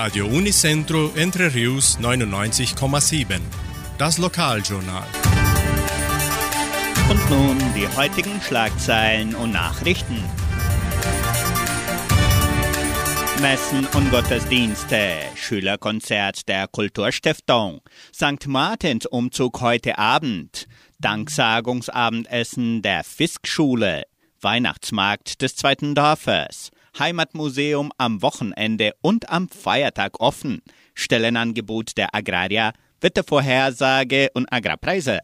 Radio Unicentro Entre Rius 99,7. Das Lokaljournal. Und nun die heutigen Schlagzeilen und Nachrichten. Messen und Gottesdienste, Schülerkonzert der Kulturstiftung, St. Martins Umzug heute Abend, Danksagungsabendessen der Fiskschule, Weihnachtsmarkt des zweiten Dorfes, Heimatmuseum am Wochenende und am Feiertag offen, Stellenangebot der Agraria, Wettervorhersage und Agrarpreise.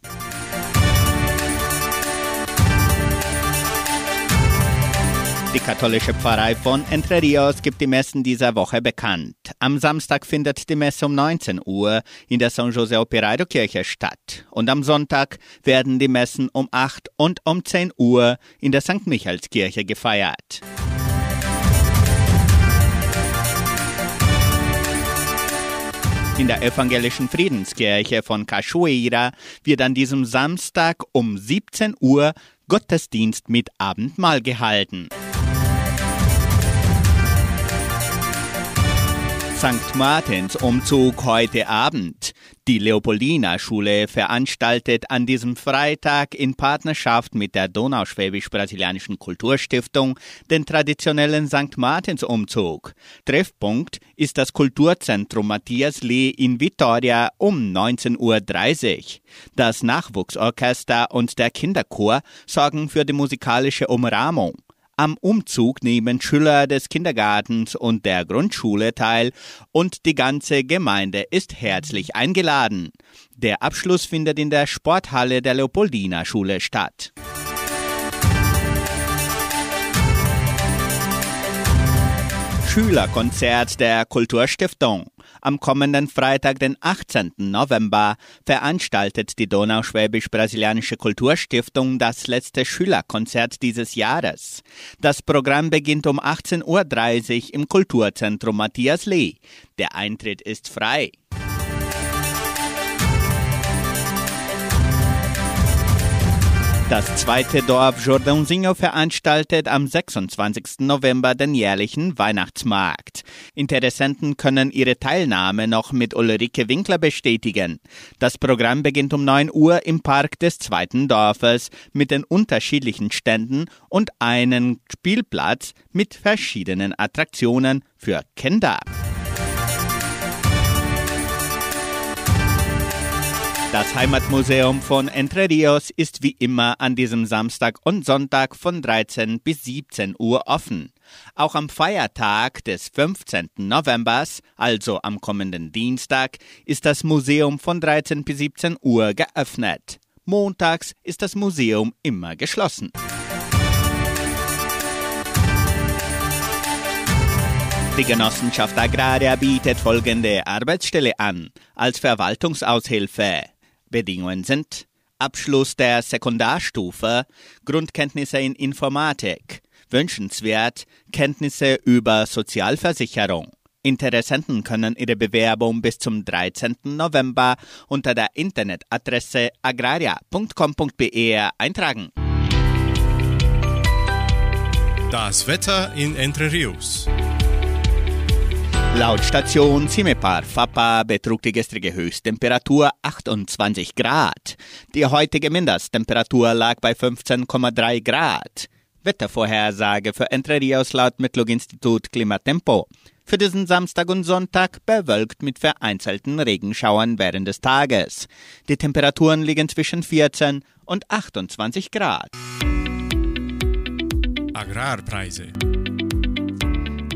Die katholische Pfarrei von Entre Rios gibt die Messen dieser Woche bekannt. Am Samstag findet die Messe um 19 Uhr in der San Jose Operario Kirche statt. Und am Sonntag werden die Messen um 8 und um 10 Uhr in der St. Michaelskirche gefeiert. In der evangelischen Friedenskirche von Cachoeira wird an diesem Samstag um 17 Uhr Gottesdienst mit Abendmahl gehalten. St. Martins Umzug heute Abend. Die Leopoldina-Schule veranstaltet an diesem Freitag in Partnerschaft mit der Donauschwäbisch-Brasilianischen Kulturstiftung den traditionellen St. Martins Umzug. Treffpunkt ist das Kulturzentrum Matthias Lee in Vitoria um 19.30 Uhr. Das Nachwuchsorchester und der Kinderchor sorgen für die musikalische Umrahmung. Am Umzug nehmen Schüler des Kindergartens und der Grundschule teil und die ganze Gemeinde ist herzlich eingeladen. Der Abschluss findet in der Sporthalle der Leopoldina Schule statt. Schülerkonzert der Kulturstiftung. Am kommenden Freitag, den 18. November, veranstaltet die Donauschwäbisch-Brasilianische Kulturstiftung das letzte Schülerkonzert dieses Jahres. Das Programm beginnt um 18.30 Uhr im Kulturzentrum Matthias Lee. Der Eintritt ist frei. Das zweite Dorf Jordãozinho veranstaltet am 26. November den jährlichen Weihnachtsmarkt. Interessenten können ihre Teilnahme noch mit Ulrike Winkler bestätigen. Das Programm beginnt um 9 Uhr im Park des zweiten Dorfes mit den unterschiedlichen Ständen und einen Spielplatz mit verschiedenen Attraktionen für Kinder. Das Heimatmuseum von Entre Rios ist wie immer an diesem Samstag und Sonntag von 13 bis 17 Uhr offen. Auch am Feiertag des 15. Novembers, also am kommenden Dienstag, ist das Museum von 13 bis 17 Uhr geöffnet. Montags ist das Museum immer geschlossen. Die Genossenschaft Agraria bietet folgende Arbeitsstelle an als Verwaltungsaushilfe. Bedingungen sind Abschluss der Sekundarstufe, Grundkenntnisse in Informatik, wünschenswert Kenntnisse über Sozialversicherung. Interessenten können ihre Bewerbung bis zum 13. November unter der Internetadresse agraria.com.br eintragen. Das Wetter in Entre Rios. Laut Station Cimepar Fapa betrug die gestrige Höchsttemperatur 28 Grad. Die heutige Mindesttemperatur lag bei 15,3 Grad. Wettervorhersage für Entre Rios laut Metlog-Institut Klimatempo. Für diesen Samstag und Sonntag bewölkt mit vereinzelten Regenschauern während des Tages. Die Temperaturen liegen zwischen 14 und 28 Grad. Agrarpreise.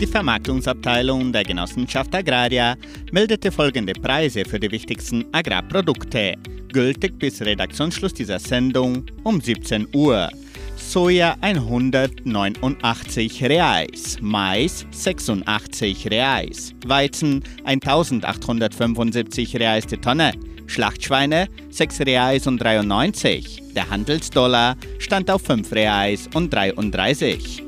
Die Vermarktungsabteilung der Genossenschaft Agraria meldete folgende Preise für die wichtigsten Agrarprodukte, gültig bis Redaktionsschluss dieser Sendung um 17 Uhr. Soja 189 Reais, Mais 86 Reais, Weizen 1875 Reais die Tonne, Schlachtschweine 6 Reais und 93. Der Handelsdollar stand auf 5 Reais und 33.